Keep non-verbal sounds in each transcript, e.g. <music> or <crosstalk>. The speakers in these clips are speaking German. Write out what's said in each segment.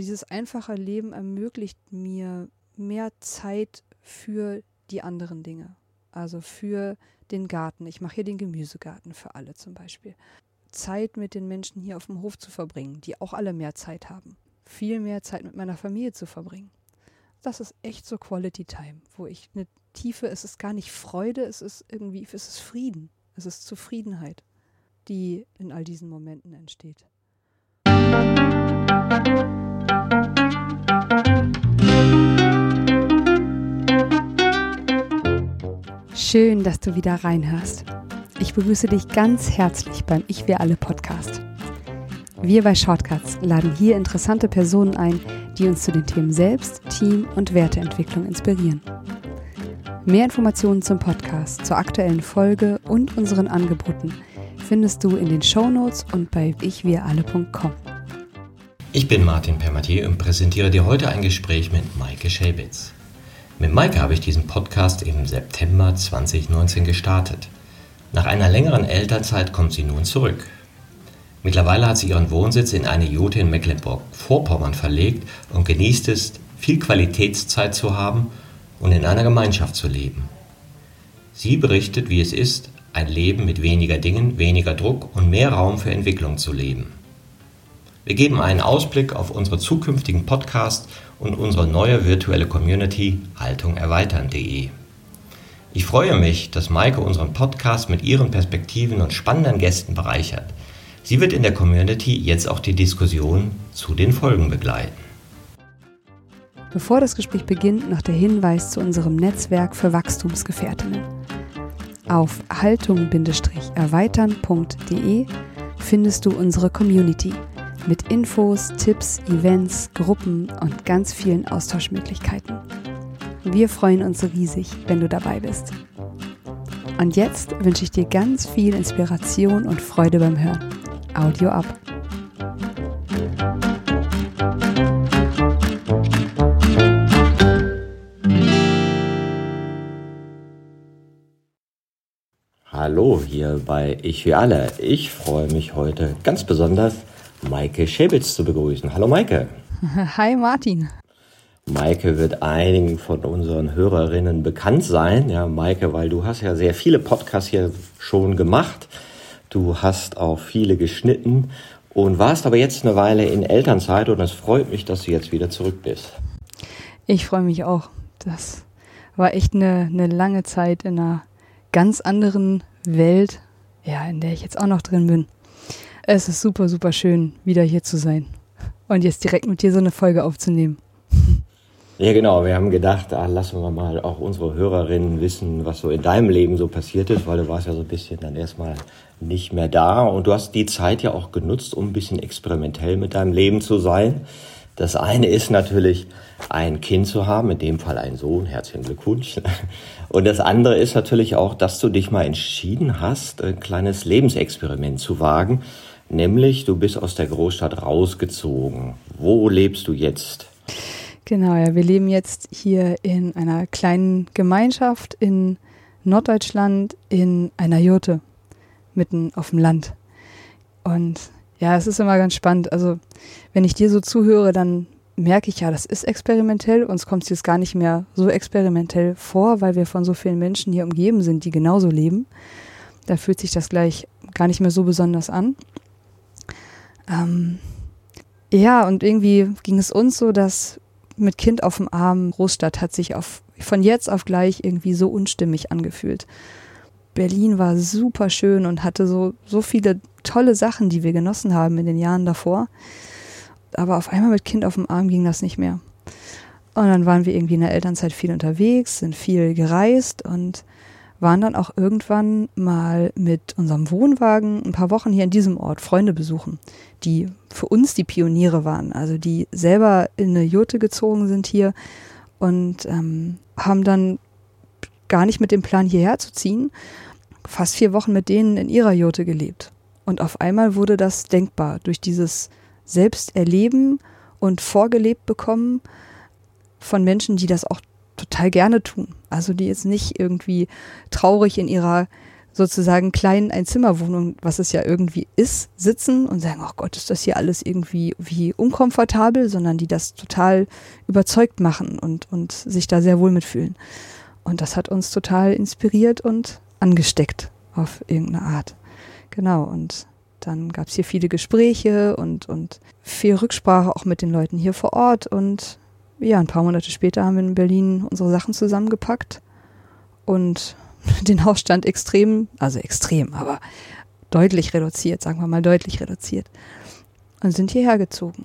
dieses einfache Leben ermöglicht mir mehr Zeit für die anderen Dinge. Also für den Garten. Ich mache hier den Gemüsegarten für alle zum Beispiel. Zeit mit den Menschen hier auf dem Hof zu verbringen, die auch alle mehr Zeit haben. Viel mehr Zeit mit meiner Familie zu verbringen. Das ist echt so Quality Time, wo ich eine Tiefe, es ist gar nicht Freude, es ist irgendwie, es ist Frieden, es ist Zufriedenheit, die in all diesen Momenten entsteht. Schön, dass du wieder reinhörst. Ich begrüße dich ganz herzlich beim Ich Wir Alle Podcast. Wir bei Shortcuts laden hier interessante Personen ein, die uns zu den Themen Selbst, Team und Werteentwicklung inspirieren. Mehr Informationen zum Podcast, zur aktuellen Folge und unseren Angeboten findest du in den Shownotes und bei ichwiralle.com. Ich bin Martin Permatier und präsentiere dir heute ein Gespräch mit Maike Schelbitz. Mit Maike habe ich diesen Podcast im September 2019 gestartet. Nach einer längeren Elternzeit kommt sie nun zurück. Mittlerweile hat sie ihren Wohnsitz in eine Jute in Mecklenburg-Vorpommern verlegt und genießt es, viel Qualitätszeit zu haben und in einer Gemeinschaft zu leben. Sie berichtet, wie es ist, ein Leben mit weniger Dingen, weniger Druck und mehr Raum für Entwicklung zu leben. Wir geben einen Ausblick auf unsere zukünftigen Podcasts und unsere neue virtuelle Community haltungerweitern.de. Ich freue mich, dass Maike unseren Podcast mit ihren Perspektiven und spannenden Gästen bereichert. Sie wird in der Community jetzt auch die Diskussion zu den Folgen begleiten. Bevor das Gespräch beginnt, noch der Hinweis zu unserem Netzwerk für Wachstumsgefährtinnen. Auf haltung-erweitern.de findest du unsere Community – mit Infos, Tipps, Events, Gruppen und ganz vielen Austauschmöglichkeiten. Wir freuen uns riesig, wenn du dabei bist. Und jetzt wünsche ich dir ganz viel Inspiration und Freude beim Hören. Audio ab. Hallo hier bei Ich wie alle. Ich freue mich heute ganz besonders, Maike Schäbitz zu begrüßen. Hallo Maike. <laughs> Hi Martin. Maike wird einigen von unseren Hörerinnen bekannt sein. Ja, Maike, weil du hast ja sehr viele Podcasts hier schon gemacht. Du hast auch viele geschnitten und warst aber jetzt eine Weile in Elternzeit und es freut mich, dass du jetzt wieder zurück bist. Ich freue mich auch. Das war echt eine, eine lange Zeit in einer ganz anderen Welt, ja, in der ich jetzt auch noch drin bin. Es ist super, super schön, wieder hier zu sein und jetzt direkt mit dir so eine Folge aufzunehmen. Ja, genau. Wir haben gedacht, ah, lassen wir mal auch unsere Hörerinnen wissen, was so in deinem Leben so passiert ist, weil du warst ja so ein bisschen dann erstmal nicht mehr da und du hast die Zeit ja auch genutzt, um ein bisschen experimentell mit deinem Leben zu sein. Das eine ist natürlich, ein Kind zu haben, in dem Fall ein Sohn, herzlichen Glückwunsch. Und das andere ist natürlich auch, dass du dich mal entschieden hast, ein kleines Lebensexperiment zu wagen Nämlich, du bist aus der Großstadt rausgezogen. Wo lebst du jetzt? Genau, ja, wir leben jetzt hier in einer kleinen Gemeinschaft in Norddeutschland in einer Jurte, mitten auf dem Land. Und ja, es ist immer ganz spannend. Also, wenn ich dir so zuhöre, dann merke ich ja, das ist experimentell. Uns kommt es jetzt gar nicht mehr so experimentell vor, weil wir von so vielen Menschen hier umgeben sind, die genauso leben. Da fühlt sich das gleich gar nicht mehr so besonders an. Ähm, ja, und irgendwie ging es uns so, dass mit Kind auf dem Arm Großstadt hat sich auf, von jetzt auf gleich irgendwie so unstimmig angefühlt. Berlin war super schön und hatte so, so viele tolle Sachen, die wir genossen haben in den Jahren davor. Aber auf einmal mit Kind auf dem Arm ging das nicht mehr. Und dann waren wir irgendwie in der Elternzeit viel unterwegs, sind viel gereist und waren dann auch irgendwann mal mit unserem Wohnwagen ein paar Wochen hier in diesem Ort Freunde besuchen, die für uns die Pioniere waren, also die selber in eine Jurte gezogen sind hier und ähm, haben dann gar nicht mit dem Plan hierher zu ziehen, fast vier Wochen mit denen in ihrer Jurte gelebt. Und auf einmal wurde das denkbar durch dieses Selbsterleben und vorgelebt bekommen von Menschen, die das auch total gerne tun. Also die jetzt nicht irgendwie traurig in ihrer sozusagen kleinen Einzimmerwohnung, was es ja irgendwie ist, sitzen und sagen, oh Gott, ist das hier alles irgendwie wie unkomfortabel, sondern die das total überzeugt machen und, und sich da sehr wohl mitfühlen. Und das hat uns total inspiriert und angesteckt auf irgendeine Art. Genau, und dann gab es hier viele Gespräche und, und viel Rücksprache auch mit den Leuten hier vor Ort. Und ja, ein paar Monate später haben wir in Berlin unsere Sachen zusammengepackt und <laughs> den Hausstand extrem, also extrem, aber deutlich reduziert, sagen wir mal deutlich reduziert. Und sind hierher gezogen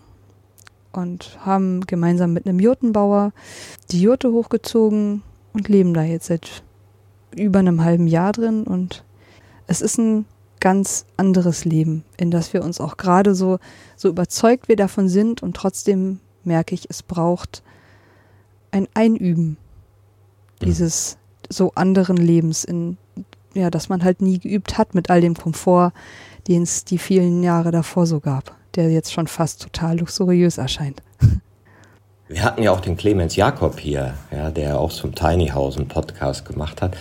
und haben gemeinsam mit einem Jurtenbauer die Jurte hochgezogen und leben da jetzt seit über einem halben Jahr drin und es ist ein ganz anderes Leben, in das wir uns auch gerade so, so überzeugt wir davon sind und trotzdem merke ich, es braucht ein Einüben dieses so anderen Lebens, in, ja, dass man halt nie geübt hat mit all dem Komfort, den es die vielen Jahre davor so gab, der jetzt schon fast total luxuriös erscheint. <laughs> Wir hatten ja auch den Clemens Jakob hier, ja, der auch zum Tiny House einen Podcast gemacht hat.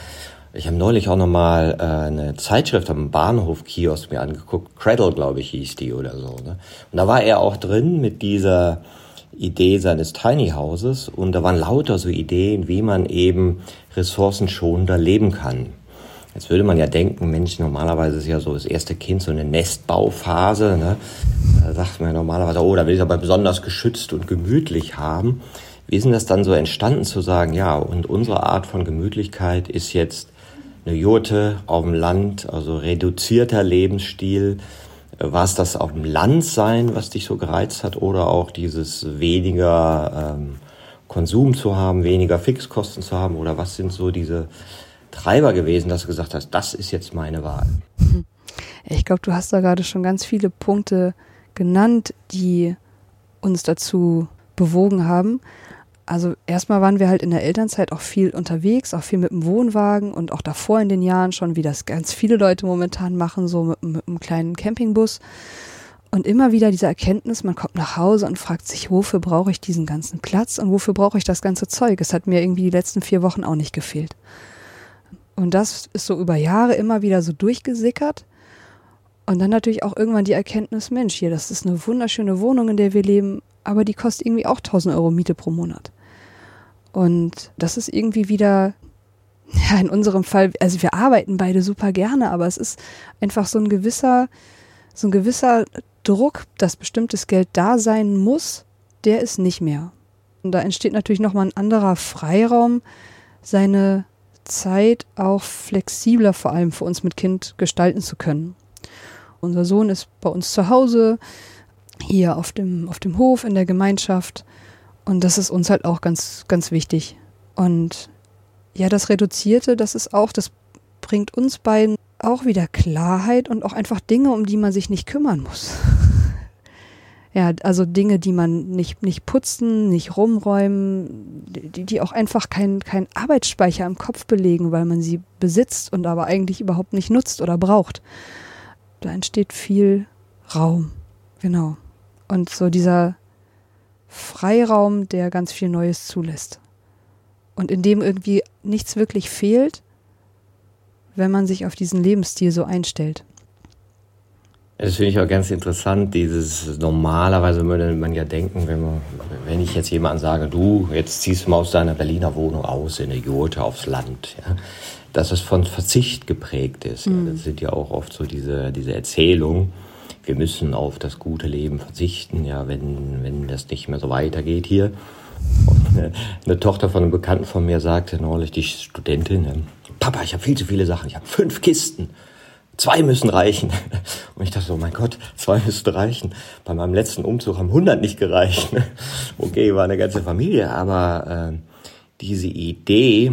Ich habe neulich auch nochmal äh, eine Zeitschrift am Bahnhof Kiosk mir angeguckt. Cradle, glaube ich, hieß die oder so. Ne? Und da war er auch drin mit dieser Idee seines Tiny Houses und da waren lauter so Ideen, wie man eben ressourcenschonender leben kann. Jetzt würde man ja denken, Mensch, normalerweise ist ja so das erste Kind so eine Nestbauphase. Ne? Da sagt man ja normalerweise, oh, da will ich aber besonders geschützt und gemütlich haben. Wie ist denn das dann so entstanden zu sagen, ja, und unsere Art von Gemütlichkeit ist jetzt eine Jurte auf dem Land, also reduzierter Lebensstil, war es das auf dem Land sein, was dich so gereizt hat, oder auch dieses weniger ähm, Konsum zu haben, weniger Fixkosten zu haben, oder was sind so diese Treiber gewesen, dass du gesagt hast, das ist jetzt meine Wahl? Ich glaube, du hast da gerade schon ganz viele Punkte genannt, die uns dazu bewogen haben also erstmal waren wir halt in der Elternzeit auch viel unterwegs, auch viel mit dem Wohnwagen und auch davor in den Jahren schon, wie das ganz viele Leute momentan machen, so mit, mit einem kleinen Campingbus. Und immer wieder diese Erkenntnis, man kommt nach Hause und fragt sich, wofür brauche ich diesen ganzen Platz und wofür brauche ich das ganze Zeug? Es hat mir irgendwie die letzten vier Wochen auch nicht gefehlt. Und das ist so über Jahre immer wieder so durchgesickert. Und dann natürlich auch irgendwann die Erkenntnis, Mensch, hier, das ist eine wunderschöne Wohnung, in der wir leben, aber die kostet irgendwie auch 1000 Euro Miete pro Monat. Und das ist irgendwie wieder, ja, in unserem Fall, also wir arbeiten beide super gerne, aber es ist einfach so ein gewisser, so ein gewisser Druck, dass bestimmtes Geld da sein muss, der ist nicht mehr. Und da entsteht natürlich nochmal ein anderer Freiraum, seine Zeit auch flexibler vor allem für uns mit Kind gestalten zu können. Unser Sohn ist bei uns zu Hause, hier auf dem, auf dem Hof in der Gemeinschaft. Und das ist uns halt auch ganz, ganz wichtig. Und ja, das Reduzierte, das ist auch, das bringt uns beiden auch wieder Klarheit und auch einfach Dinge, um die man sich nicht kümmern muss. <laughs> ja, also Dinge, die man nicht, nicht putzen, nicht rumräumen, die, die auch einfach keinen kein Arbeitsspeicher im Kopf belegen, weil man sie besitzt und aber eigentlich überhaupt nicht nutzt oder braucht. Da entsteht viel Raum. Genau. Und so dieser, Freiraum, der ganz viel Neues zulässt. Und in dem irgendwie nichts wirklich fehlt, wenn man sich auf diesen Lebensstil so einstellt. Das finde ich auch ganz interessant, dieses normalerweise würde man ja denken, wenn, man, wenn ich jetzt jemandem sage, du, jetzt ziehst du mal aus deiner Berliner Wohnung aus in eine Jurte aufs Land, ja, dass es von Verzicht geprägt ist. Mhm. Ja, das sind ja auch oft so diese, diese Erzählungen wir müssen auf das gute Leben verzichten, ja, wenn, wenn das nicht mehr so weitergeht hier. Eine, eine Tochter von einem Bekannten von mir sagte neulich, die Studentin, Papa, ich habe viel zu viele Sachen, ich habe fünf Kisten. Zwei müssen reichen. <laughs> Und ich dachte so, mein Gott, zwei müssen reichen. Bei meinem letzten Umzug haben 100 nicht gereicht. <laughs> Okay, war eine ganze Familie, aber äh, diese Idee,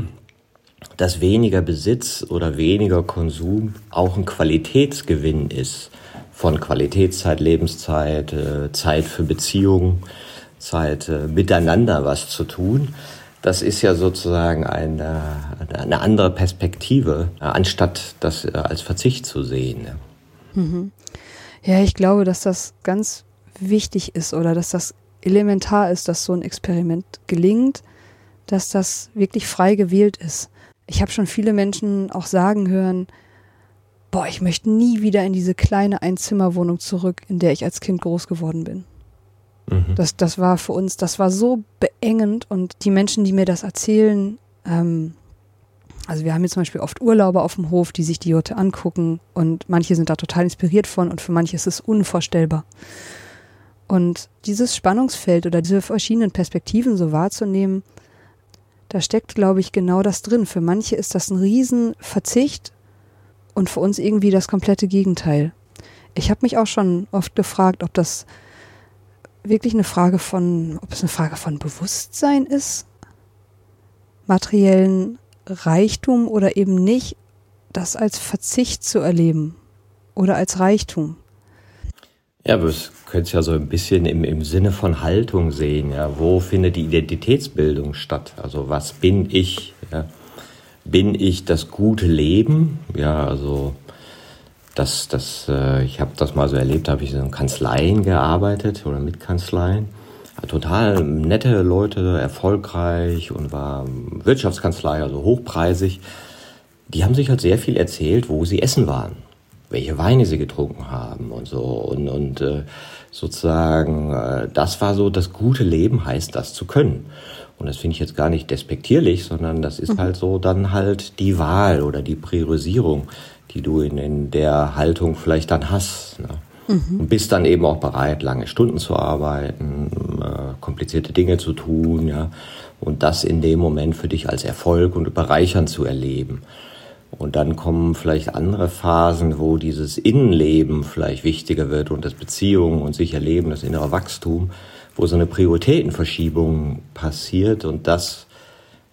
dass weniger Besitz oder weniger Konsum auch ein Qualitätsgewinn ist, von Qualitätszeit, Lebenszeit, äh, Zeit für Beziehungen, Zeit äh, miteinander was zu tun. Das ist ja sozusagen eine, eine andere Perspektive, äh, anstatt das als Verzicht zu sehen. Mhm. Ja, ich glaube, dass das ganz wichtig ist oder dass das elementar ist, dass so ein Experiment gelingt, dass das wirklich frei gewählt ist. Ich habe schon viele Menschen auch sagen hören, boah, ich möchte nie wieder in diese kleine Einzimmerwohnung zurück, in der ich als Kind groß geworden bin. Mhm. Das, das war für uns, das war so beengend und die Menschen, die mir das erzählen, ähm, also wir haben jetzt zum Beispiel oft Urlauber auf dem Hof, die sich die Jote angucken und manche sind da total inspiriert von und für manche ist es unvorstellbar. Und dieses Spannungsfeld oder diese verschiedenen Perspektiven so wahrzunehmen, da steckt, glaube ich, genau das drin. Für manche ist das ein Riesenverzicht und für uns irgendwie das komplette Gegenteil. Ich habe mich auch schon oft gefragt, ob das wirklich eine Frage von, ob es eine Frage von Bewusstsein ist, materiellen Reichtum oder eben nicht, das als Verzicht zu erleben oder als Reichtum. Ja, aber es könnte ja so ein bisschen im, im Sinne von Haltung sehen. Ja, wo findet die Identitätsbildung statt? Also was bin ich? Ja? Bin ich das gute Leben? Ja, also das, das, äh, ich habe das mal so erlebt, habe ich in Kanzleien gearbeitet oder mit Kanzleien total nette Leute, erfolgreich und war Wirtschaftskanzlei, also hochpreisig. Die haben sich halt sehr viel erzählt, wo sie essen waren, welche Weine sie getrunken haben und so. Und, und äh, sozusagen, äh, das war so, das gute Leben heißt, das zu können. Und das finde ich jetzt gar nicht despektierlich, sondern das ist mhm. halt so dann halt die Wahl oder die Priorisierung, die du in, in der Haltung vielleicht dann hast. Ne? Mhm. Und bist dann eben auch bereit, lange Stunden zu arbeiten, äh, komplizierte Dinge zu tun, ja. Und das in dem Moment für dich als Erfolg und bereichernd zu erleben. Und dann kommen vielleicht andere Phasen, wo dieses Innenleben vielleicht wichtiger wird und das Beziehungen und sich erleben, das innere Wachstum, wo so eine Prioritätenverschiebung passiert und das,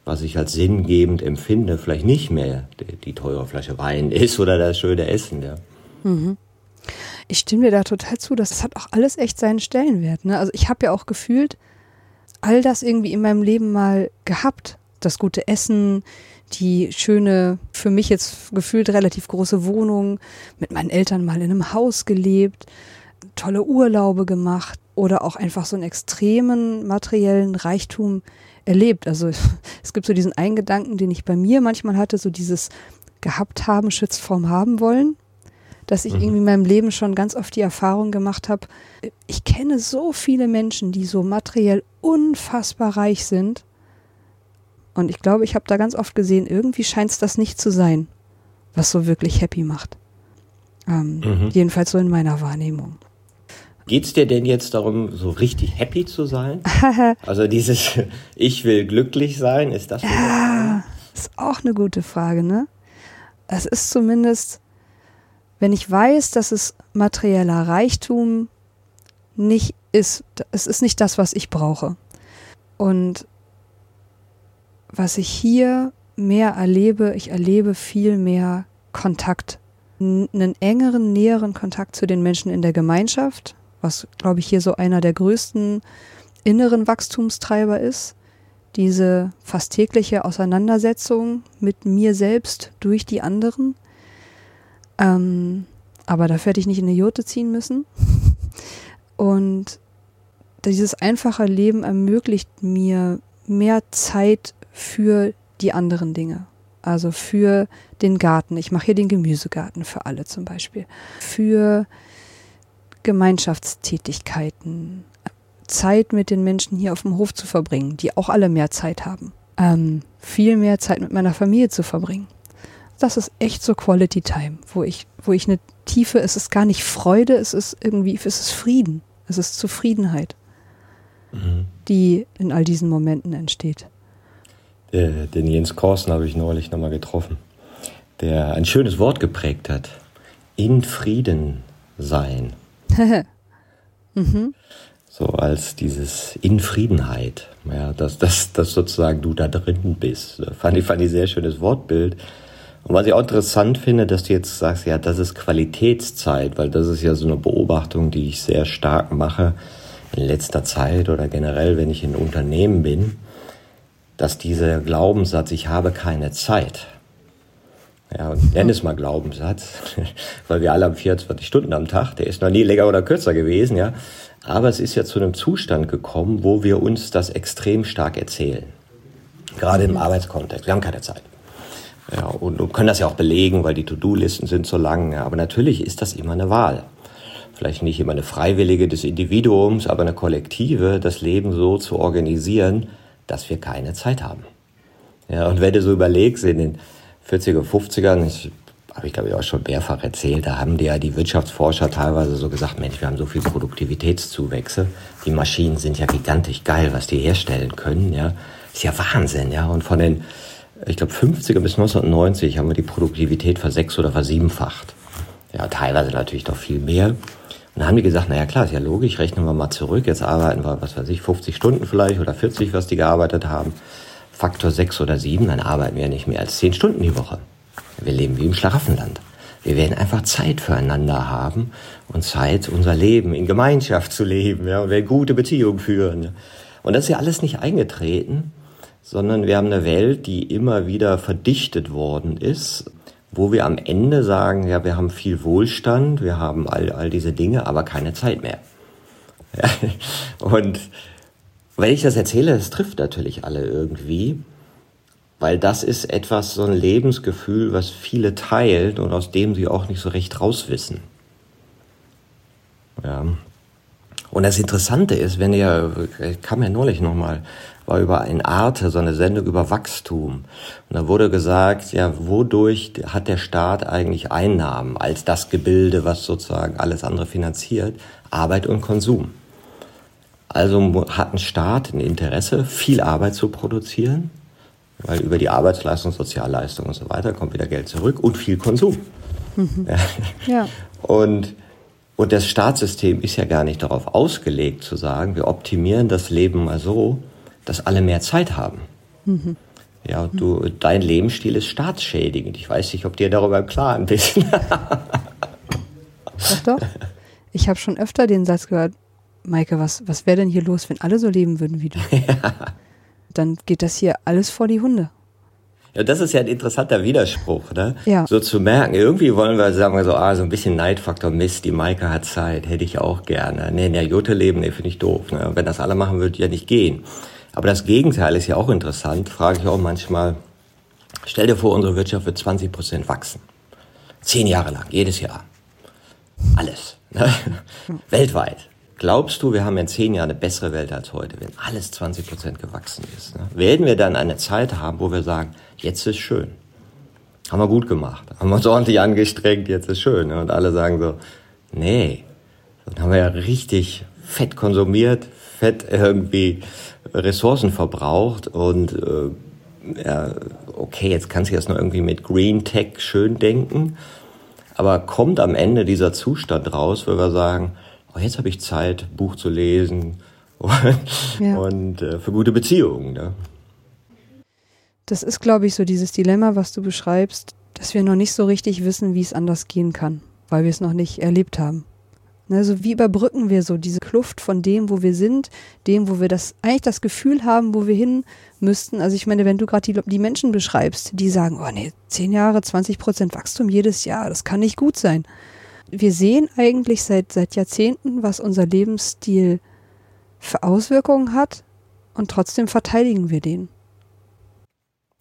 was ich als sinngebend empfinde, vielleicht nicht mehr die, die teure Flasche Wein <laughs> ist oder das schöne Essen, ja. Mhm ich stimme dir da total zu. Das hat auch alles echt seinen Stellenwert. Ne? Also ich habe ja auch gefühlt all das irgendwie in meinem Leben mal gehabt. Das gute Essen, die schöne, für mich jetzt gefühlt relativ große Wohnung, mit meinen Eltern mal in einem Haus gelebt, tolle Urlaube gemacht oder auch einfach so einen extremen materiellen Reichtum erlebt. Also <laughs> es gibt so diesen einen Gedanken, den ich bei mir manchmal hatte, so dieses gehabt haben schützt vorm haben wollen dass ich mhm. irgendwie in meinem Leben schon ganz oft die Erfahrung gemacht habe, ich kenne so viele Menschen, die so materiell unfassbar reich sind. Und ich glaube, ich habe da ganz oft gesehen, irgendwie scheint es das nicht zu sein, was so wirklich happy macht. Ähm, mhm. Jedenfalls so in meiner Wahrnehmung. Geht es dir denn jetzt darum, so richtig happy zu sein? <laughs> also dieses Ich will glücklich sein, ist das? Ja, ist auch eine gute Frage, ne? Es ist zumindest wenn ich weiß, dass es materieller Reichtum nicht ist, es ist nicht das, was ich brauche. Und was ich hier mehr erlebe, ich erlebe viel mehr Kontakt, einen engeren, näheren Kontakt zu den Menschen in der Gemeinschaft, was, glaube ich, hier so einer der größten inneren Wachstumstreiber ist. Diese fast tägliche Auseinandersetzung mit mir selbst durch die anderen ähm, aber dafür hätte ich nicht in eine Jurte ziehen müssen. <laughs> Und dieses einfache Leben ermöglicht mir mehr Zeit für die anderen Dinge. Also für den Garten. Ich mache hier den Gemüsegarten für alle zum Beispiel. Für Gemeinschaftstätigkeiten. Zeit mit den Menschen hier auf dem Hof zu verbringen, die auch alle mehr Zeit haben. Ähm, viel mehr Zeit mit meiner Familie zu verbringen das ist echt so Quality Time, wo ich, wo ich eine tiefe, es ist gar nicht Freude, es ist irgendwie, es ist Frieden, es ist Zufriedenheit, mhm. die in all diesen Momenten entsteht. Den Jens Korsen habe ich neulich nochmal getroffen, der ein schönes Wort geprägt hat. In Frieden sein. <laughs> mhm. So als dieses Infriedenheit, ja, dass, dass, dass sozusagen du da drin bist. Fand ich, fand ich sehr schönes Wortbild. Und was ich auch interessant finde, dass du jetzt sagst, ja, das ist Qualitätszeit, weil das ist ja so eine Beobachtung, die ich sehr stark mache in letzter Zeit oder generell, wenn ich in Unternehmen bin, dass dieser Glaubenssatz, ich habe keine Zeit, ja, und nenn es mal Glaubenssatz, <laughs> weil wir alle haben 24 Stunden am Tag, der ist noch nie länger oder kürzer gewesen, ja. Aber es ist ja zu einem Zustand gekommen, wo wir uns das extrem stark erzählen. Gerade im Arbeitskontext. Wir haben keine Zeit. Ja, und, und können das ja auch belegen, weil die To-Do-Listen sind so lang. Ja. Aber natürlich ist das immer eine Wahl. Vielleicht nicht immer eine freiwillige des Individuums, aber eine kollektive, das Leben so zu organisieren, dass wir keine Zeit haben. Ja, und wenn du so überlegst, in den 40er, 50ern, ich habe ich glaube ich auch schon mehrfach erzählt, da haben die ja die Wirtschaftsforscher teilweise so gesagt, Mensch, wir haben so viel Produktivitätszuwächse, die Maschinen sind ja gigantisch geil, was die herstellen können, ja, ist ja Wahnsinn, ja, und von den, ich glaube 50er bis 1990 haben wir die Produktivität versechs- oder versiebenfacht. Ja, teilweise natürlich doch viel mehr. Und dann haben die gesagt, naja klar, ist ja logisch, rechnen wir mal zurück, jetzt arbeiten wir, was weiß ich, 50 Stunden vielleicht oder 40, was die gearbeitet haben. Faktor 6 oder 7, dann arbeiten wir nicht mehr als 10 Stunden die Woche. Wir leben wie im Schlaraffenland. Wir werden einfach Zeit füreinander haben und Zeit, unser Leben in Gemeinschaft zu leben, ja, und wir gute Beziehungen führen. Und das ist ja alles nicht eingetreten, sondern wir haben eine Welt, die immer wieder verdichtet worden ist, wo wir am Ende sagen, ja, wir haben viel Wohlstand, wir haben all, all diese Dinge, aber keine Zeit mehr. Ja, <laughs> und wenn ich das erzähle, das trifft natürlich alle irgendwie weil das ist etwas, so ein Lebensgefühl, was viele teilen und aus dem sie auch nicht so recht rauswissen. Ja. Und das Interessante ist, wenn ihr, kam ja neulich nochmal, war über ein Arte, so eine Sendung über Wachstum. Und da wurde gesagt, ja, wodurch hat der Staat eigentlich Einnahmen als das Gebilde, was sozusagen alles andere finanziert? Arbeit und Konsum. Also hat ein Staat ein Interesse, viel Arbeit zu produzieren, weil über die Arbeitsleistung, Sozialleistung und so weiter kommt wieder Geld zurück und viel Konsum. Mhm. Ja. Und, und das Staatssystem ist ja gar nicht darauf ausgelegt zu sagen, wir optimieren das Leben mal so, dass alle mehr Zeit haben. Mhm. Ja, du, dein Lebensstil ist staatsschädigend. Ich weiß nicht, ob dir darüber im Klaren bist. doch, doch. Ich habe schon öfter den Satz gehört, Maike, was, was wäre denn hier los, wenn alle so leben würden wie du? <laughs> Ja dann geht das hier alles vor die Hunde. Ja, das ist ja ein interessanter Widerspruch, ne? Ja. So zu merken, irgendwie wollen wir, sagen wir so, ah, so ein bisschen Neidfaktor, Mist, die Maike hat Zeit, hätte ich auch gerne. Nee, in der Jute leben, nee, finde ich doof. Ne? Wenn das alle machen, würde ja nicht gehen. Aber das Gegenteil ist ja auch interessant, frage ich auch manchmal. Stell dir vor, unsere Wirtschaft wird 20 Prozent wachsen. Zehn Jahre lang, jedes Jahr. Alles. Ne? Weltweit. Glaubst du, wir haben in zehn Jahren eine bessere Welt als heute, wenn alles 20 Prozent gewachsen ist? Ne? Werden wir dann eine Zeit haben, wo wir sagen, jetzt ist schön. Haben wir gut gemacht. Haben wir uns ordentlich angestrengt, jetzt ist schön. Ne? Und alle sagen so, nee. Dann haben wir ja richtig fett konsumiert, fett irgendwie Ressourcen verbraucht und äh, ja, okay, jetzt kannst du das noch irgendwie mit Green Tech schön denken, aber kommt am Ende dieser Zustand raus, wo wir sagen, oh, jetzt habe ich Zeit, Buch zu lesen <laughs> und, ja. und äh, für gute Beziehungen. Ne? Das ist, glaube ich, so dieses Dilemma, was du beschreibst, dass wir noch nicht so richtig wissen, wie es anders gehen kann, weil wir es noch nicht erlebt haben. Also wie überbrücken wir so diese Kluft von dem, wo wir sind, dem, wo wir das eigentlich das Gefühl haben, wo wir hin müssten. Also ich meine, wenn du gerade die, die, Menschen beschreibst, die sagen, oh nee, 10 Jahre, 20 Prozent Wachstum jedes Jahr, das kann nicht gut sein wir sehen eigentlich seit, seit Jahrzehnten, was unser Lebensstil für Auswirkungen hat und trotzdem verteidigen wir den.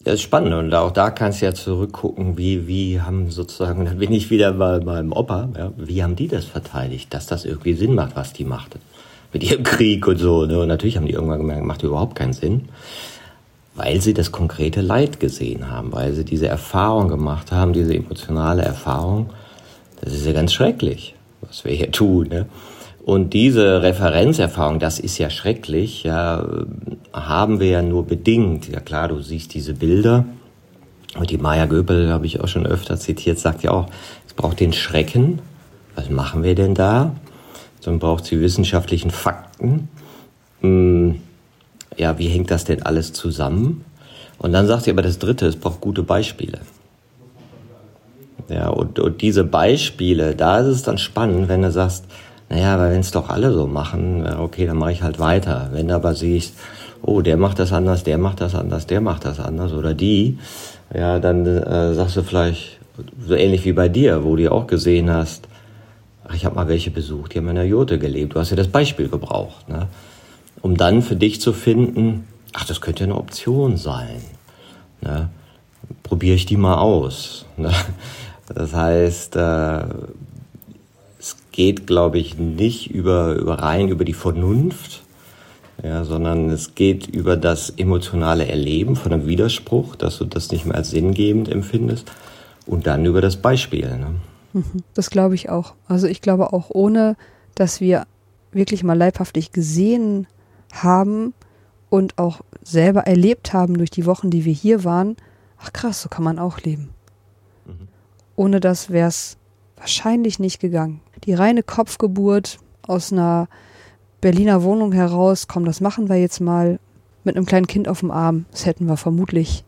Das ist spannend und auch da kannst du ja zurückgucken, wie, wie haben sozusagen, da bin ich wieder bei meinem Opa, ja, wie haben die das verteidigt, dass das irgendwie Sinn macht, was die machten. Mit ihrem Krieg und so. Ne? Und natürlich haben die irgendwann gemerkt, macht überhaupt keinen Sinn, weil sie das konkrete Leid gesehen haben, weil sie diese Erfahrung gemacht haben, diese emotionale Erfahrung das ist ja ganz schrecklich, was wir hier tun. Ne? Und diese Referenzerfahrung, das ist ja schrecklich, ja, haben wir ja nur bedingt. Ja klar, du siehst diese Bilder. Und die Maya Göpel, habe ich auch schon öfter zitiert, sagt ja auch, es braucht den Schrecken. Was machen wir denn da? Dann braucht sie wissenschaftlichen Fakten. Hm, ja, wie hängt das denn alles zusammen? Und dann sagt sie aber das Dritte, es braucht gute Beispiele. Ja, und, und diese Beispiele, da ist es dann spannend, wenn du sagst, naja, aber wenn es doch alle so machen, okay, dann mache ich halt weiter. Wenn du aber siehst, oh, der macht das anders, der macht das anders, der macht das anders oder die, ja, dann äh, sagst du vielleicht so ähnlich wie bei dir, wo du auch gesehen hast, ach, ich habe mal welche besucht, die haben in der Jurte gelebt. Du hast ja das Beispiel gebraucht, ne? um dann für dich zu finden, ach, das könnte eine Option sein. Ne? probiere ich die mal aus. <laughs> Ne? Das heißt, äh, es geht, glaube ich, nicht über, über rein über die Vernunft, ja, sondern es geht über das emotionale Erleben von einem Widerspruch, dass du das nicht mehr als sinngebend empfindest und dann über das Beispiel. Ne? Mhm. Das glaube ich auch. Also ich glaube auch, ohne dass wir wirklich mal leibhaftig gesehen haben und auch selber erlebt haben durch die Wochen, die wir hier waren, ach krass, so kann man auch leben. Ohne das wäre es wahrscheinlich nicht gegangen. Die reine Kopfgeburt aus einer Berliner Wohnung heraus, komm, das machen wir jetzt mal mit einem kleinen Kind auf dem Arm, das hätten wir vermutlich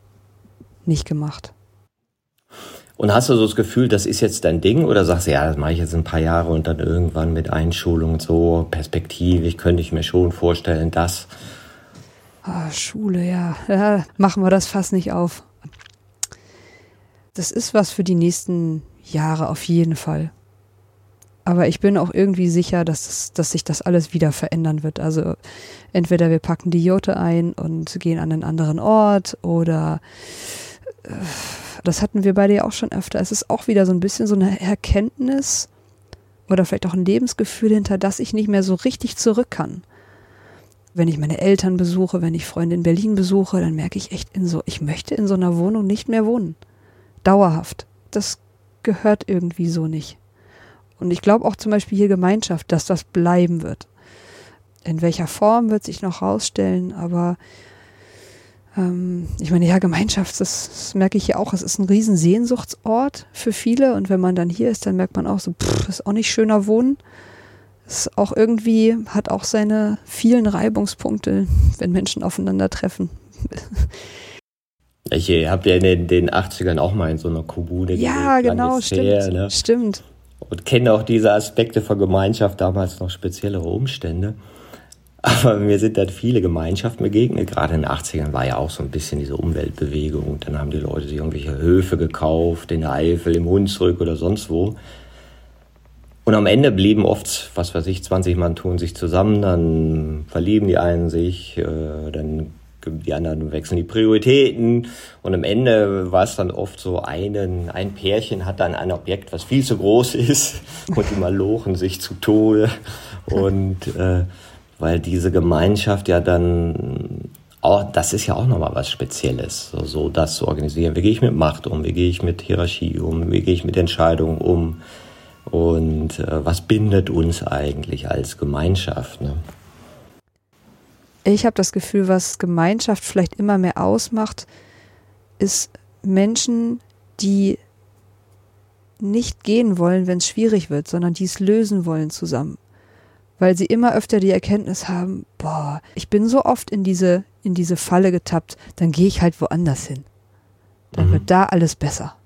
nicht gemacht. Und hast du so das Gefühl, das ist jetzt dein Ding oder sagst du, ja, das mache ich jetzt ein paar Jahre und dann irgendwann mit Einschulung und so perspektivisch könnte ich mir schon vorstellen, dass. Oh, Schule, ja. ja. Machen wir das fast nicht auf. Das ist was für die nächsten Jahre auf jeden Fall. Aber ich bin auch irgendwie sicher, dass, das, dass sich das alles wieder verändern wird. Also entweder wir packen die Jote ein und gehen an einen anderen Ort oder äh, das hatten wir beide ja auch schon öfter. Es ist auch wieder so ein bisschen so eine Erkenntnis oder vielleicht auch ein Lebensgefühl hinter, dass ich nicht mehr so richtig zurück kann. Wenn ich meine Eltern besuche, wenn ich Freunde in Berlin besuche, dann merke ich echt in so, ich möchte in so einer Wohnung nicht mehr wohnen. Dauerhaft. Das gehört irgendwie so nicht. Und ich glaube auch zum Beispiel hier Gemeinschaft, dass das bleiben wird. In welcher Form wird sich noch rausstellen, aber ähm, ich meine, ja, Gemeinschaft, das, das, merke ich hier auch, es ist ein riesen Sehnsuchtsort für viele und wenn man dann hier ist, dann merkt man auch so, pff, ist auch nicht schöner Wohnen. Ist auch irgendwie, hat auch seine vielen Reibungspunkte, wenn Menschen aufeinandertreffen. <laughs> Ich habe ja in den, den 80ern auch mal in so einer Kommune Ja, gelebt, genau, stimmt. Her, ne? Stimmt und kenne auch diese Aspekte von Gemeinschaft, damals noch speziellere Umstände. Aber mir sind dann viele Gemeinschaften begegnet. Gerade in den 80ern war ja auch so ein bisschen diese Umweltbewegung. Dann haben die Leute sich irgendwelche Höfe gekauft, in der Eifel, im Hunsrück oder sonst wo. Und am Ende blieben oft, was weiß ich, 20 Mann tun sich zusammen, dann verlieben die einen sich, äh, dann die anderen wechseln die Prioritäten und am Ende war es dann oft so, einen, ein Pärchen hat dann ein Objekt, was viel zu groß <laughs> ist und die malochen sich zu Tode und äh, weil diese Gemeinschaft ja dann auch, das ist ja auch nochmal was Spezielles, so, so das zu organisieren. Wie gehe ich mit Macht um? Wie gehe ich mit Hierarchie um? Wie gehe ich mit Entscheidungen um? Und äh, was bindet uns eigentlich als Gemeinschaft? Ne? Ich habe das Gefühl, was Gemeinschaft vielleicht immer mehr ausmacht, ist Menschen, die nicht gehen wollen, wenn es schwierig wird, sondern die es lösen wollen zusammen. Weil sie immer öfter die Erkenntnis haben, boah, ich bin so oft in diese, in diese Falle getappt, dann gehe ich halt woanders hin. Dann mhm. wird da alles besser.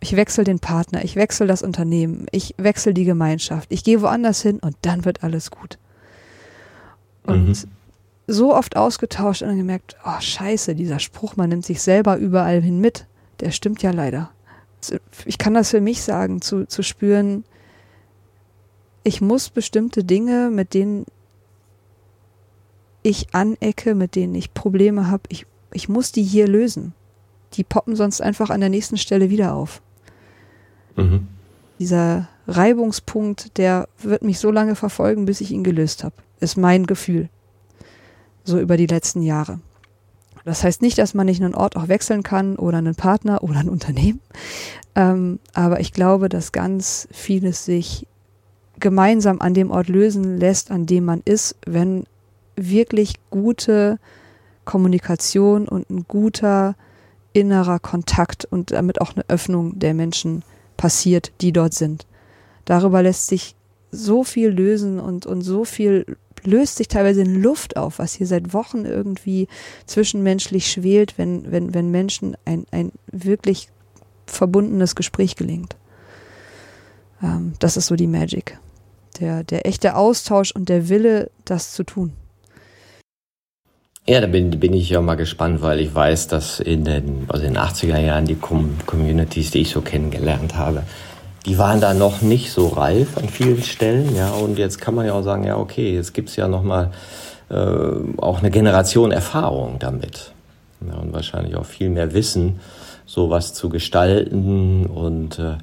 Ich wechsle den Partner, ich wechsle das Unternehmen, ich wechsle die Gemeinschaft, ich gehe woanders hin und dann wird alles gut. Und mhm so oft ausgetauscht und dann gemerkt, oh scheiße, dieser Spruch, man nimmt sich selber überall hin mit, der stimmt ja leider. Ich kann das für mich sagen, zu, zu spüren, ich muss bestimmte Dinge, mit denen ich anecke, mit denen ich Probleme habe, ich, ich muss die hier lösen. Die poppen sonst einfach an der nächsten Stelle wieder auf. Mhm. Dieser Reibungspunkt, der wird mich so lange verfolgen, bis ich ihn gelöst habe. Ist mein Gefühl so über die letzten Jahre. Das heißt nicht, dass man nicht einen Ort auch wechseln kann oder einen Partner oder ein Unternehmen. Ähm, aber ich glaube, dass ganz vieles sich gemeinsam an dem Ort lösen lässt, an dem man ist, wenn wirklich gute Kommunikation und ein guter innerer Kontakt und damit auch eine Öffnung der Menschen passiert, die dort sind. Darüber lässt sich so viel lösen und, und so viel löst sich teilweise in Luft auf, was hier seit Wochen irgendwie zwischenmenschlich schwelt, wenn, wenn, wenn Menschen ein, ein wirklich verbundenes Gespräch gelingt. Ähm, das ist so die Magic. Der, der echte Austausch und der Wille, das zu tun. Ja, da bin, bin ich ja mal gespannt, weil ich weiß, dass in den, also in den 80er Jahren die Communities, die ich so kennengelernt habe, die waren da noch nicht so reif an vielen Stellen, ja. Und jetzt kann man ja auch sagen, ja, okay, jetzt gibt's ja nochmal äh, auch eine Generation Erfahrung damit. Ja, und wahrscheinlich auch viel mehr Wissen, sowas zu gestalten und äh,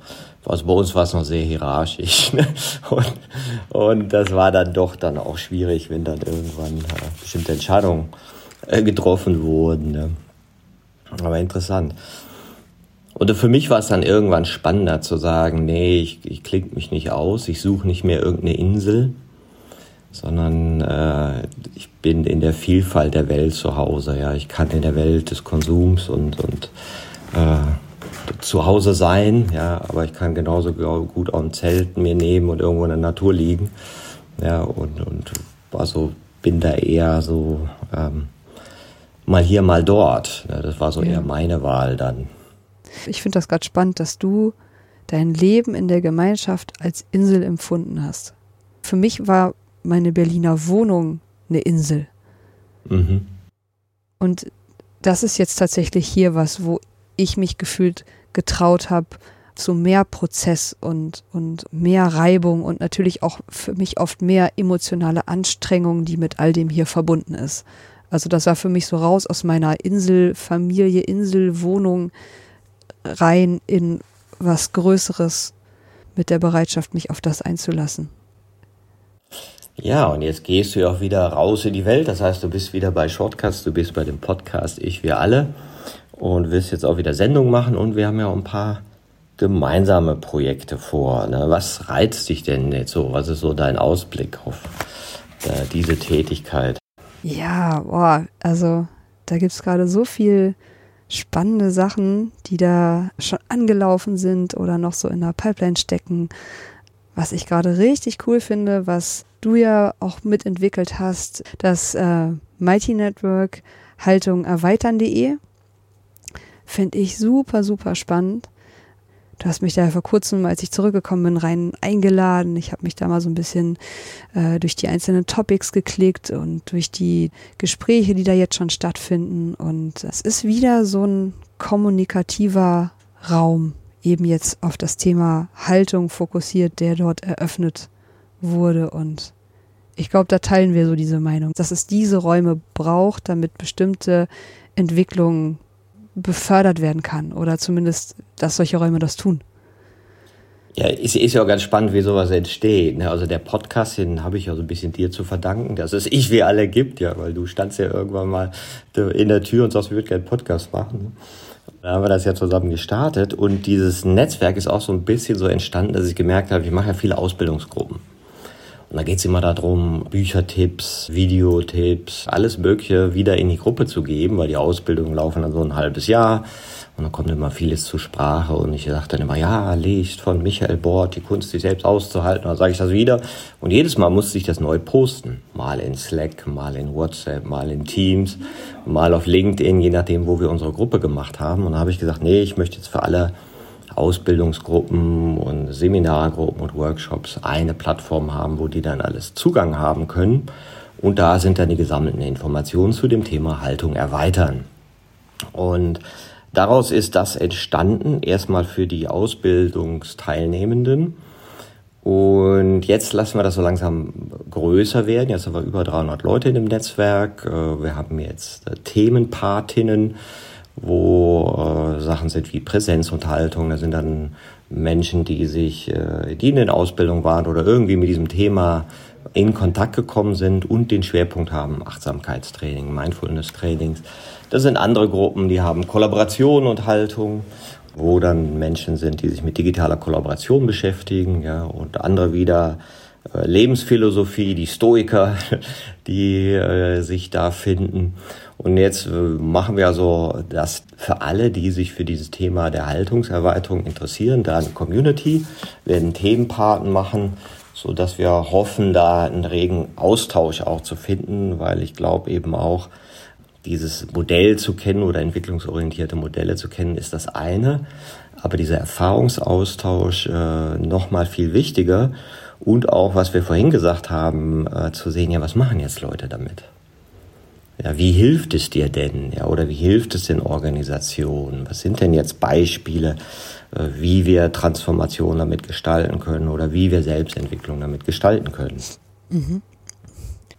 also bei uns war es noch sehr hierarchisch. <laughs> Ne? Und, und das war dann doch dann auch schwierig, wenn dann irgendwann äh, bestimmte Entscheidungen äh, getroffen wurden. Ne? Aber interessant. Und für mich war es dann irgendwann spannender zu sagen, nee, ich, ich klinge mich nicht aus, ich suche nicht mehr irgendeine Insel, sondern äh, ich bin in der Vielfalt der Welt zu Hause. Ja, ich kann in der Welt des Konsums und und äh, zu Hause sein, ja, aber ich kann genauso gut auch ein Zelt mir nehmen und irgendwo in der Natur liegen. Ja, und, und also bin da eher so ähm, mal hier, mal dort. Ja, das war so eher meine Wahl dann. Ich finde das gerade spannend, dass du dein Leben in der Gemeinschaft als Insel empfunden hast. Für mich war meine Berliner Wohnung eine Insel. Mhm. Und das ist jetzt tatsächlich hier was, wo ich mich gefühlt getraut habe zu mehr Prozess und, und mehr Reibung und natürlich auch für mich oft mehr emotionale Anstrengung, die mit all dem hier verbunden ist. Also das war für mich so raus aus meiner Inselfamilie, Inselwohnung rein in was Größeres mit der Bereitschaft, mich auf das einzulassen. Ja, und jetzt gehst du ja auch wieder raus in die Welt. Das heißt, du bist wieder bei Shortcuts, du bist bei dem Podcast Ich, wir alle und wirst jetzt auch wieder Sendung machen und wir haben ja auch ein paar gemeinsame Projekte vor. Ne? Was reizt dich denn jetzt so? Was ist so dein Ausblick auf äh, diese Tätigkeit? Ja, boah, also da gibt es gerade so viel spannende Sachen, die da schon angelaufen sind oder noch so in der Pipeline stecken. Was ich gerade richtig cool finde, was du ja auch mitentwickelt hast, das äh, Mighty Network Haltung erweitern.de. Finde ich super, super spannend. Du hast mich da vor kurzem, als ich zurückgekommen bin, rein eingeladen. Ich habe mich da mal so ein bisschen äh, durch die einzelnen Topics geklickt und durch die Gespräche, die da jetzt schon stattfinden. Und es ist wieder so ein kommunikativer Raum, eben jetzt auf das Thema Haltung fokussiert, der dort eröffnet wurde. Und ich glaube, da teilen wir so diese Meinung, dass es diese Räume braucht, damit bestimmte Entwicklungen befördert werden kann oder zumindest, dass solche Räume das tun. Ja, ist, ist ja auch ganz spannend, wie sowas entsteht. Ne? Also der Podcast, den habe ich ja so ein bisschen dir zu verdanken, dass es ich wie alle gibt, ja, weil du standst ja irgendwann mal in der Tür und sagst, wir würden gerne Podcast machen. Ne? Da haben wir das ja zusammen gestartet und dieses Netzwerk ist auch so ein bisschen so entstanden, dass ich gemerkt habe, ich mache ja viele Ausbildungsgruppen. Und da geht es immer darum, Büchertipps, Videotipps, alles Mögliche wieder in die Gruppe zu geben, weil die Ausbildungen laufen dann so ein halbes Jahr. Und dann kommt immer vieles zur Sprache und ich sage dann immer, ja, Licht von Michael Bort, die Kunst, sich selbst auszuhalten. dann sage ich das wieder. Und jedes Mal musste ich das neu posten. Mal in Slack, mal in WhatsApp, mal in Teams, mal auf LinkedIn, je nachdem, wo wir unsere Gruppe gemacht haben. Und dann habe ich gesagt, nee, ich möchte jetzt für alle Ausbildungsgruppen und Seminargruppen und Workshops eine Plattform haben, wo die dann alles Zugang haben können. Und da sind dann die gesammelten Informationen zu dem Thema Haltung erweitern. Und daraus ist das entstanden, erstmal für die Ausbildungsteilnehmenden. Und jetzt lassen wir das so langsam größer werden. Jetzt haben wir über 300 Leute in dem Netzwerk. Äh, wir haben jetzt äh, Themenpatinnen, wo äh, Sachen sind wie Präsenzunterhaltung. Da sind dann Menschen, die sich, äh, die in den Ausbildungen waren oder irgendwie mit diesem Thema in Kontakt gekommen sind und den Schwerpunkt haben Achtsamkeitstraining, Mindfulness-Trainings. Das sind andere Gruppen, die haben Kollaboration und Haltung, wo dann Menschen sind, die sich mit digitaler Kollaboration beschäftigen, ja, und andere wieder äh, Lebensphilosophie, die Stoiker, <laughs> die äh, sich da finden. Und jetzt äh, machen wir also das für alle, die sich für dieses Thema der Haltungserweiterung interessieren, da eine Community, werden Themenpaten machen, so dass wir hoffen, da einen regen Austausch auch zu finden, weil ich glaube eben auch, dieses Modell zu kennen oder entwicklungsorientierte Modelle zu kennen, ist das eine. Aber dieser Erfahrungsaustausch äh, noch mal viel wichtiger und auch, was wir vorhin gesagt haben, äh, zu sehen, ja, was machen jetzt Leute damit? Ja, wie hilft es dir denn? Ja, oder wie hilft es den Organisationen? Was sind denn jetzt Beispiele, äh, wie wir Transformation damit gestalten können oder wie wir Selbstentwicklung damit gestalten können? Mhm.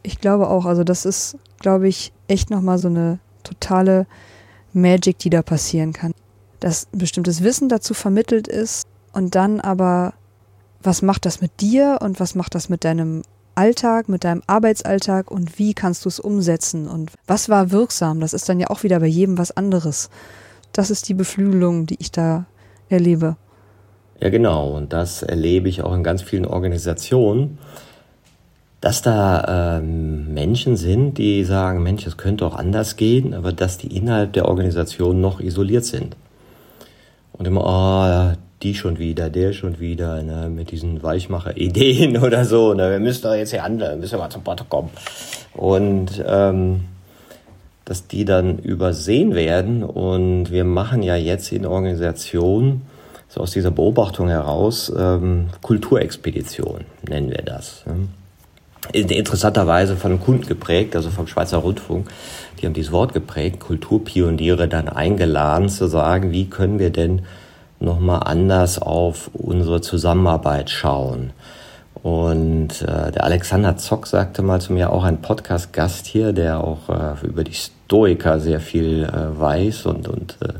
Ich glaube auch, also das ist, glaube ich, echt nochmal so eine totale Magic, die da passieren kann. dass ein bestimmtes Wissen dazu vermittelt ist und dann aber, was macht das mit dir und was macht das mit deinem Alltag, mit deinem Arbeitsalltag und wie kannst du es umsetzen und was war wirksam? Das ist dann ja auch wieder bei jedem was anderes. Das ist die Beflügelung, die ich da erlebe. Ja, genau. Und das erlebe ich auch in ganz vielen Organisationen, dass da ähm, Menschen sind, die sagen, Mensch, es könnte auch anders gehen, aber dass die innerhalb der Organisation noch isoliert sind. Und immer, oh, die schon wieder, der schon wieder, ne, mit diesen Weichmacher-Ideen <laughs> oder so. Ne, wir müssen doch jetzt hier handeln, müssen wir mal zum Potte kommen. Und ähm, dass die dann übersehen werden. Und wir machen ja jetzt in Organisationen so aus dieser Beobachtung heraus ähm, Kulturexpedition, nennen wir das. Ne? Interessanterweise von Kunden geprägt, also vom Schweizer Rundfunk. Die haben dieses Wort geprägt, Kulturpioniere dann eingeladen zu sagen, wie können wir denn nochmal anders auf unsere Zusammenarbeit schauen. Und äh, der Alexander Zock sagte mal zu mir, auch ein Podcast-Gast hier, der auch äh, über die Stoiker sehr viel äh, weiß und, und äh,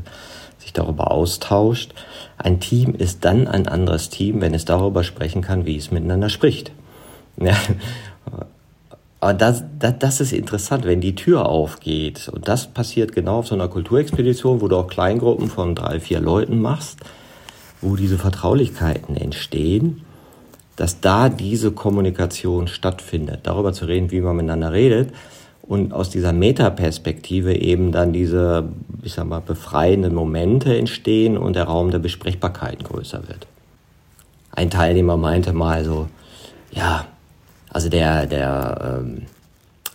sich darüber austauscht. Ein Team ist dann ein anderes Team, wenn es darüber sprechen kann, wie es miteinander spricht. <laughs> Ja. Aber das, das, das ist interessant, wenn die Tür aufgeht. Und das passiert genau auf so einer Kulturexpedition, wo du auch Kleingruppen von drei, vier Leuten machst, wo diese Vertraulichkeiten entstehen, dass da diese Kommunikation stattfindet. Darüber zu reden, wie man miteinander redet, und aus dieser Metaperspektive eben dann diese, ich sag mal, befreienden Momente entstehen und der Raum der Besprechbarkeiten größer wird. Ein Teilnehmer meinte mal so, ja, also der, der ähm,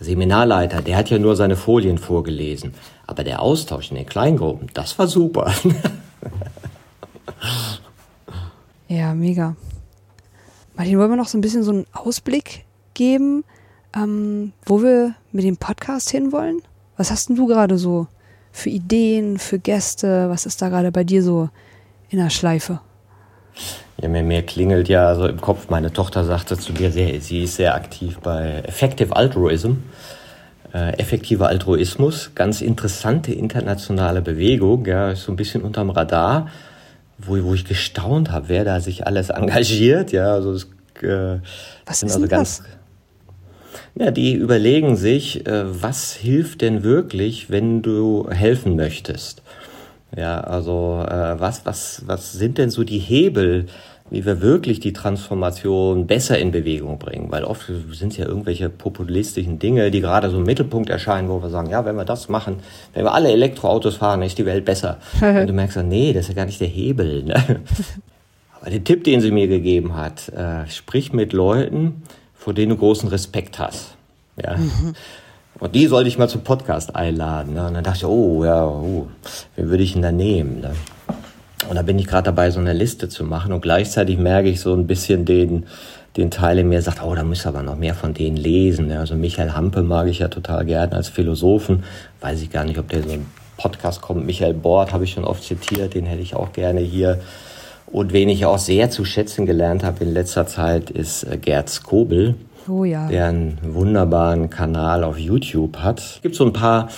Seminarleiter, der hat ja nur seine Folien vorgelesen, aber der Austausch in den Kleingruppen, das war super. <laughs> ja, mega. Martin, wollen wir noch so ein bisschen so einen Ausblick geben? ähm, wo wir mit dem Podcast hinwollen. Was hast denn du gerade so für Ideen, für Gäste? Was ist da gerade bei dir so in der Schleife? Ja, mir, mir klingelt ja so im Kopf, meine Tochter sagte zu mir, sehr, sie ist sehr aktiv bei Effective Altruism, äh, effektiver Altruismus, ganz interessante internationale Bewegung, ja, ist so ein bisschen unterm Radar, wo, wo ich gestaunt habe, wer da sich alles <laughs> engagiert, ja, also das, äh, Was ist also ganz, das? Ja, die überlegen sich, äh, was hilft denn wirklich, wenn du helfen möchtest? Ja, also äh, was, was, was sind denn so die Hebel, wie wir wirklich die Transformation besser in Bewegung bringen? Weil oft sind es ja irgendwelche populistischen Dinge, die gerade so im Mittelpunkt erscheinen, wo wir sagen, ja, wenn wir das machen, wenn wir alle Elektroautos fahren, ist die Welt besser. <laughs> Und du merkst dann, nee, das ist ja gar nicht der Hebel. Ne? <laughs> Aber der Tipp, den sie mir gegeben hat, äh, sprich mit Leuten, vor denen du großen Respekt hast. Ja. Und die sollte ich mal zum Podcast einladen. Ne? Und dann dachte ich, oh ja, oh, wen würde ich denn da nehmen? Ne? Und da bin ich gerade dabei, so eine Liste zu machen. Und gleichzeitig merke ich so ein bisschen den, den Teil in mir, sagt, oh, da muss aber noch mehr von denen lesen. Ne? Also Michael Hampe mag ich ja total gern als Philosophen. Weiß ich gar nicht, ob der so ein Podcast kommt. Michael Bord habe ich schon oft zitiert, den hätte ich auch gerne hier. Und wen ich auch sehr zu schätzen gelernt habe in letzter Zeit, ist äh, Gerd Skobel. Oh ja. Der einen wunderbaren Kanal auf YouTube hat. Es gibt so ein paar,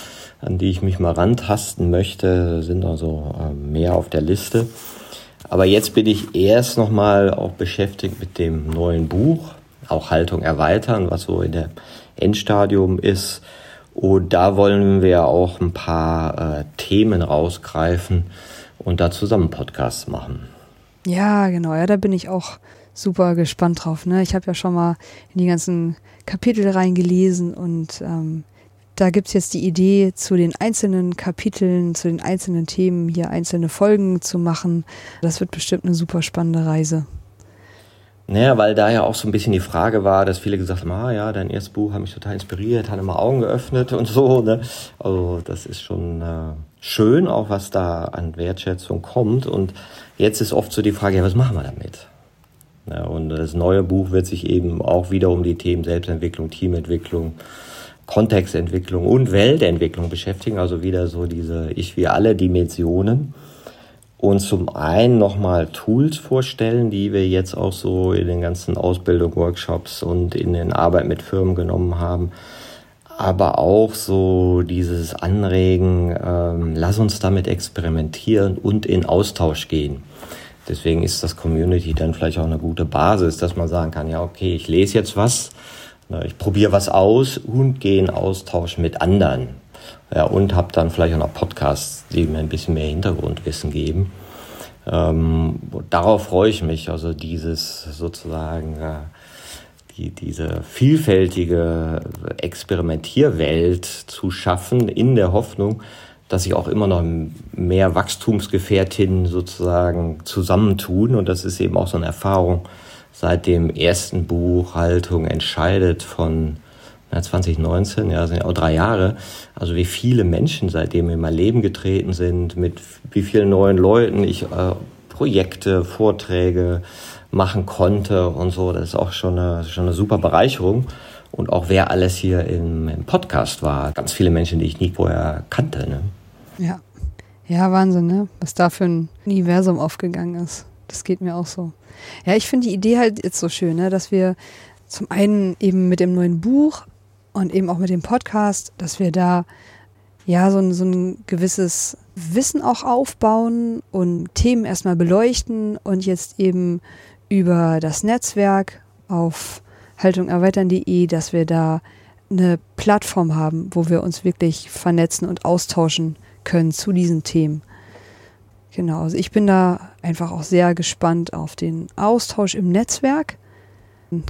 an die ich mich mal rantasten möchte, sind also mehr auf der Liste. Aber jetzt bin ich erst nochmal auch beschäftigt mit dem neuen Buch, auch Haltung erweitern, was so in der Endstadium ist. Und da wollen wir auch ein paar äh, Themen rausgreifen und da zusammen Podcasts machen. Ja, genau. Ja, da bin ich auch super gespannt drauf. Ne? Ich habe ja schon mal in die ganzen Kapitel reingelesen und ähm, da gibt es jetzt die Idee, zu den einzelnen Kapiteln, zu den einzelnen Themen hier einzelne Folgen zu machen. Das wird bestimmt eine super spannende Reise. Naja, weil da ja auch so ein bisschen die Frage war, dass viele gesagt haben, ah ja, dein erstes Buch hat mich total inspiriert, hat immer Augen geöffnet <laughs> und so. Ne? Also das ist schon äh, schön, auch was da an Wertschätzung kommt. Und jetzt ist oft so die Frage, ja, was machen wir damit? Ja, und das neue Buch wird sich eben auch wieder um die Themen Selbstentwicklung, Teamentwicklung, Kontextentwicklung und Weltentwicklung beschäftigen, also wieder so diese Ich wie alle Dimensionen. Und zum einen nochmal Tools vorstellen, die wir jetzt auch so in den ganzen Ausbildung, Workshops und in den Arbeit mit Firmen genommen haben. aber auch so dieses Anregen, ähm, lass uns damit experimentieren und in Austausch gehen. Deswegen ist das Community dann vielleicht auch eine gute Basis, dass man sagen kann, ja, okay, ich lese jetzt was, ne, ich probiere was aus und gehe in Austausch mit anderen. Ja, und habe dann vielleicht auch noch Podcasts, die mir ein bisschen mehr Hintergrundwissen geben. Ähm, darauf freue ich mich, also dieses sozusagen äh, die, diese vielfältige Experimentierwelt zu schaffen, in der Hoffnung, dass sich auch immer noch mehr Wachstumsgefährtinnen sozusagen zusammentun. Und das ist eben auch so eine Erfahrung seit dem ersten Buch Haltung entscheidet von 2019, ja, sind ja auch drei Jahre. Also wie viele Menschen seitdem in mein Leben getreten sind, mit wie vielen neuen Leuten ich äh, Projekte, Vorträge, machen konnte und so. Das ist auch schon eine, schon eine super Bereicherung. Und auch wer alles hier im, im Podcast war. Ganz viele Menschen, die ich nie vorher kannte. Ne? Ja. Ja, Wahnsinn, ne? Was da für ein Universum aufgegangen ist. Das geht mir auch so. Ja, ich finde die Idee halt jetzt so schön, ne? dass wir zum einen eben mit dem neuen Buch und eben auch mit dem Podcast, dass wir da ja so ein, so ein gewisses Wissen auch aufbauen und Themen erstmal beleuchten und jetzt eben über das Netzwerk auf haltungerweitern.de, dass wir da eine Plattform haben, wo wir uns wirklich vernetzen und austauschen können zu diesen Themen. Genau, also ich bin da einfach auch sehr gespannt auf den Austausch im Netzwerk.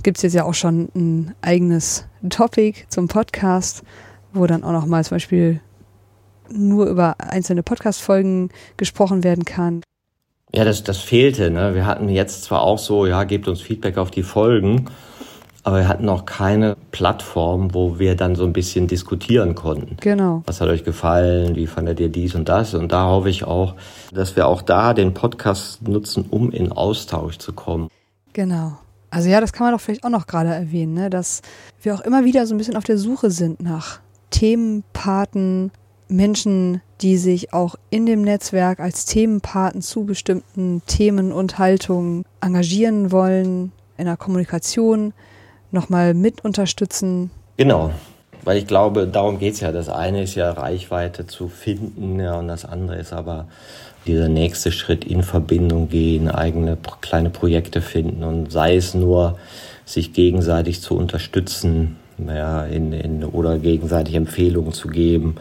Gibt es jetzt ja auch schon ein eigenes Topic zum Podcast, wo dann auch nochmal zum Beispiel nur über einzelne Podcast-Folgen gesprochen werden kann. Ja, das, das fehlte. Ne? Wir hatten jetzt zwar auch so, ja, gebt uns Feedback auf die Folgen, aber wir hatten noch keine Plattform, wo wir dann so ein bisschen diskutieren konnten. Genau. Was hat euch gefallen? Wie fandet ihr dies und das? Und da hoffe ich auch, dass wir auch da den Podcast nutzen, um in Austausch zu kommen. Genau. Also ja, das kann man doch vielleicht auch noch gerade erwähnen, ne? dass wir auch immer wieder so ein bisschen auf der Suche sind nach Themenpaten, Menschen, die sich auch in dem Netzwerk als Themenpaten zu bestimmten Themen und Haltungen engagieren wollen, in der Kommunikation nochmal mit unterstützen. Genau, weil ich glaube, darum geht es ja. Das eine ist ja Reichweite zu finden ja, und das andere ist aber dieser nächste Schritt in Verbindung gehen, eigene kleine Projekte finden und sei es nur, sich gegenseitig zu unterstützen ja, in, in, oder gegenseitig Empfehlungen zu geben.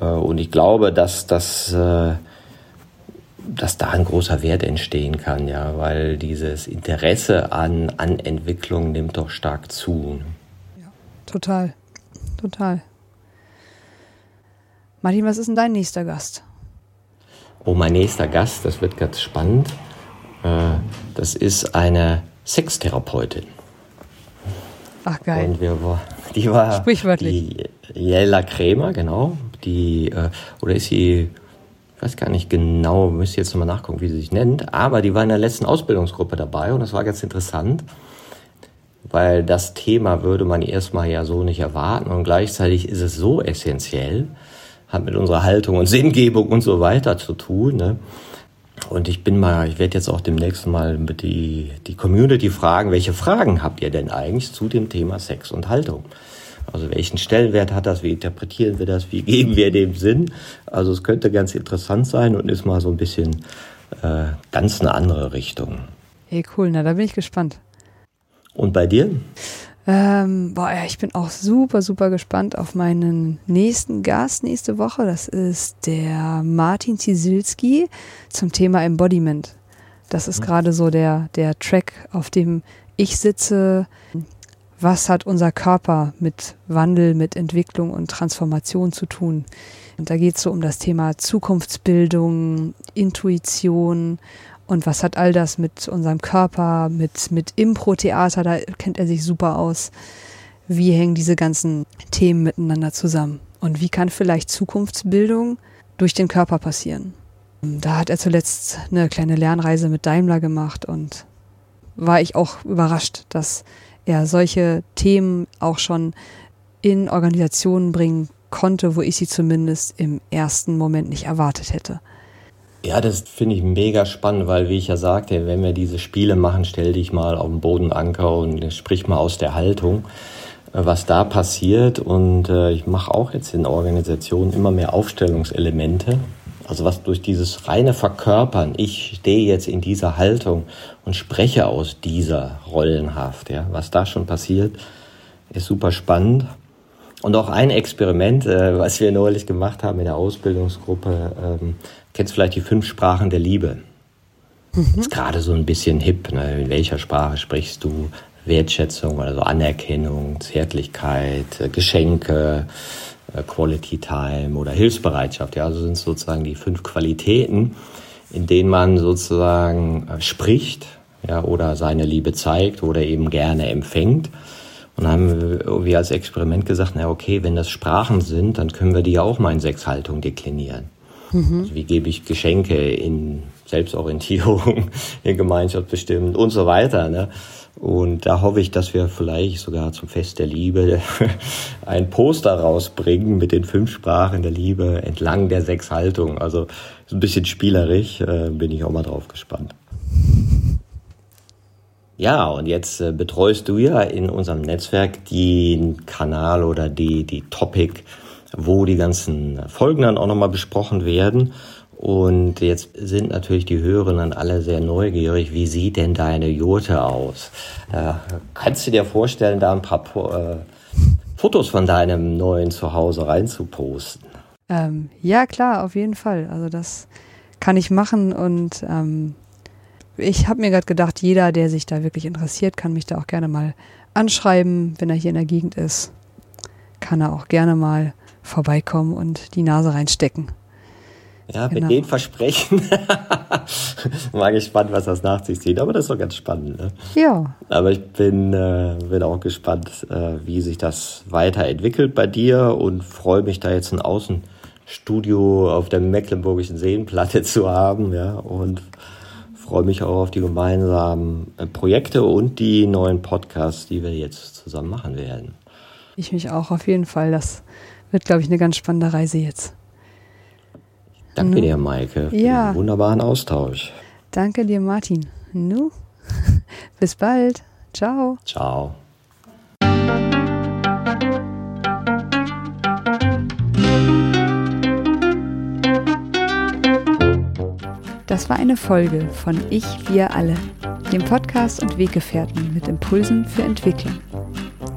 Äh, und ich glaube, dass das äh, dass da ein großer Wert entstehen kann, ja, weil dieses Interesse an, an Entwicklung nimmt doch stark zu. Ne? Ja, total, total. Martin, was ist denn dein nächster Gast? Oh, mein nächster Gast, das wird ganz spannend. Äh, das ist eine Sextherapeutin. Ach geil. Und wir, die war Sprichwörtlich. die Jella Krämer, genau die, äh, oder ist sie, ich weiß gar nicht genau, müsste jetzt nochmal nachgucken, wie sie sich nennt, aber die war in der letzten Ausbildungsgruppe dabei und das war ganz interessant, weil das Thema würde man erstmal ja so nicht erwarten und gleichzeitig ist es so essentiell, hat mit unserer Haltung und Sinngebung und so weiter zu tun. Ne? Und ich bin mal, ich werde jetzt auch demnächst mal die, die Community fragen, welche Fragen habt ihr denn eigentlich zu dem Thema Sex und Haltung? Also welchen Stellenwert hat das? Wie interpretieren wir das? Wie <laughs> geben wir dem Sinn? Also es könnte ganz interessant sein und ist mal so ein bisschen äh, ganz eine andere Richtung. Hey, cool, na da bin ich gespannt. Und bei dir? Ähm, boah, ja, ich bin auch super, super gespannt auf meinen nächsten Gast nächste Woche. Das ist der Martin Zisilski zum Thema Embodiment. Das ist mhm. gerade so der, der Track, auf dem ich sitze, was hat unser Körper mit Wandel, mit Entwicklung und Transformation zu tun. Und da geht es so um das Thema Zukunftsbildung, Intuition und was hat all das mit unserem Körper, mit, mit Impro-Theater, da kennt er sich super aus. Wie hängen diese ganzen Themen miteinander zusammen? Und wie kann vielleicht Zukunftsbildung durch den Körper passieren? Da hat er zuletzt eine kleine Lernreise mit Daimler gemacht und war ich auch überrascht, dass er solche Themen auch schon in Organisationen bringen konnte, wo ich sie zumindest im ersten Moment nicht erwartet hätte. Ja, das finde ich mega spannend, weil, wie ich ja sagte, wenn wir diese Spiele machen, stell dich mal auf den Bodenanker und sprich mal aus der Haltung. was da passiert. Und äh, ich mache auch jetzt in Organisationen immer mehr Aufstellungselemente. Also was durch dieses reine Verkörpern, ich stehe jetzt in dieser Haltung und spreche aus dieser Rollenhaft, ja, was da schon passiert, ist super spannend. Und auch ein Experiment, äh, was wir neulich gemacht haben in der Ausbildungsgruppe, ähm, kennst vielleicht die fünf Sprachen der Liebe. Mhm. Ist gerade so ein bisschen hip. Ne? In welcher Sprache sprichst du? Wertschätzung, also Anerkennung, Zärtlichkeit, äh, Geschenke, Quality Time oder Hilfsbereitschaft. Ja, also sind sozusagen die fünf Qualitäten, in denen man sozusagen äh, spricht, ja, oder seine Liebe zeigt oder eben gerne empfängt. Und dann haben wir als Experiment gesagt, na okay, wenn das Sprachen sind, dann können wir die ja auch mal in sechs Haltungen deklinieren. Mhm. Also wie gebe ich Geschenke in Selbstorientierung, <laughs> in Gemeinschaft bestimmt und so weiter. Ne? Und da hoffe ich, dass wir vielleicht sogar zum Fest der Liebe <laughs> ein Poster rausbringen mit den fünf Sprachen der Liebe entlang der sechs Haltungen. Also so ein bisschen spielerisch, äh, bin ich auch mal drauf gespannt. Ja, und jetzt äh, betreust du ja in unserem Netzwerk den Kanal oder die, die Topic, wo die ganzen Folgen dann auch nochmal besprochen werden. Und jetzt sind natürlich die Hörerinnen alle sehr neugierig. Wie sieht denn deine Jurte aus? Äh, kannst du dir vorstellen, da ein paar äh, Fotos von deinem neuen Zuhause reinzuposten? Ähm, ja, klar, auf jeden Fall. Also das kann ich machen und ähm, ich habe mir gerade gedacht, jeder, der sich da wirklich interessiert, kann mich da auch gerne mal anschreiben, wenn er hier in der Gegend ist. Kann er auch gerne mal vorbeikommen und die Nase reinstecken. Ja, genau. mit den Versprechen. <laughs> Mal gespannt, was das nach sich zieht. Aber das ist doch ganz spannend. Ne? Ja. Aber ich bin, äh, bin auch gespannt, äh, wie sich das weiterentwickelt bei dir und freue mich da jetzt ein Außenstudio auf der Mecklenburgischen Seenplatte zu haben. Ja, und freue mich auch auf die gemeinsamen äh, Projekte und die neuen Podcasts, die wir jetzt zusammen machen werden. Ich mich auch auf jeden Fall. Das wird, glaube ich, eine ganz spannende Reise jetzt. Danke dir, Maike, für ja. den wunderbaren Austausch. Danke dir, Martin. Nu, <laughs> bis bald. Ciao. Ciao. Das war eine Folge von Ich, wir alle, dem Podcast und Weggefährten mit Impulsen für Entwicklung.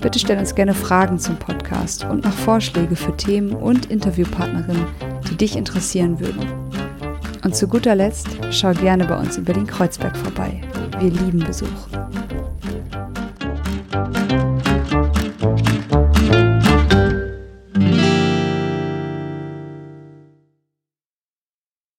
Bitte stell uns gerne Fragen zum Podcast und noch Vorschläge für Themen und Interviewpartnerinnen, die dich interessieren würden. Und zu guter Letzt schau gerne bei uns über den Kreuzberg vorbei. Wir lieben Besuch.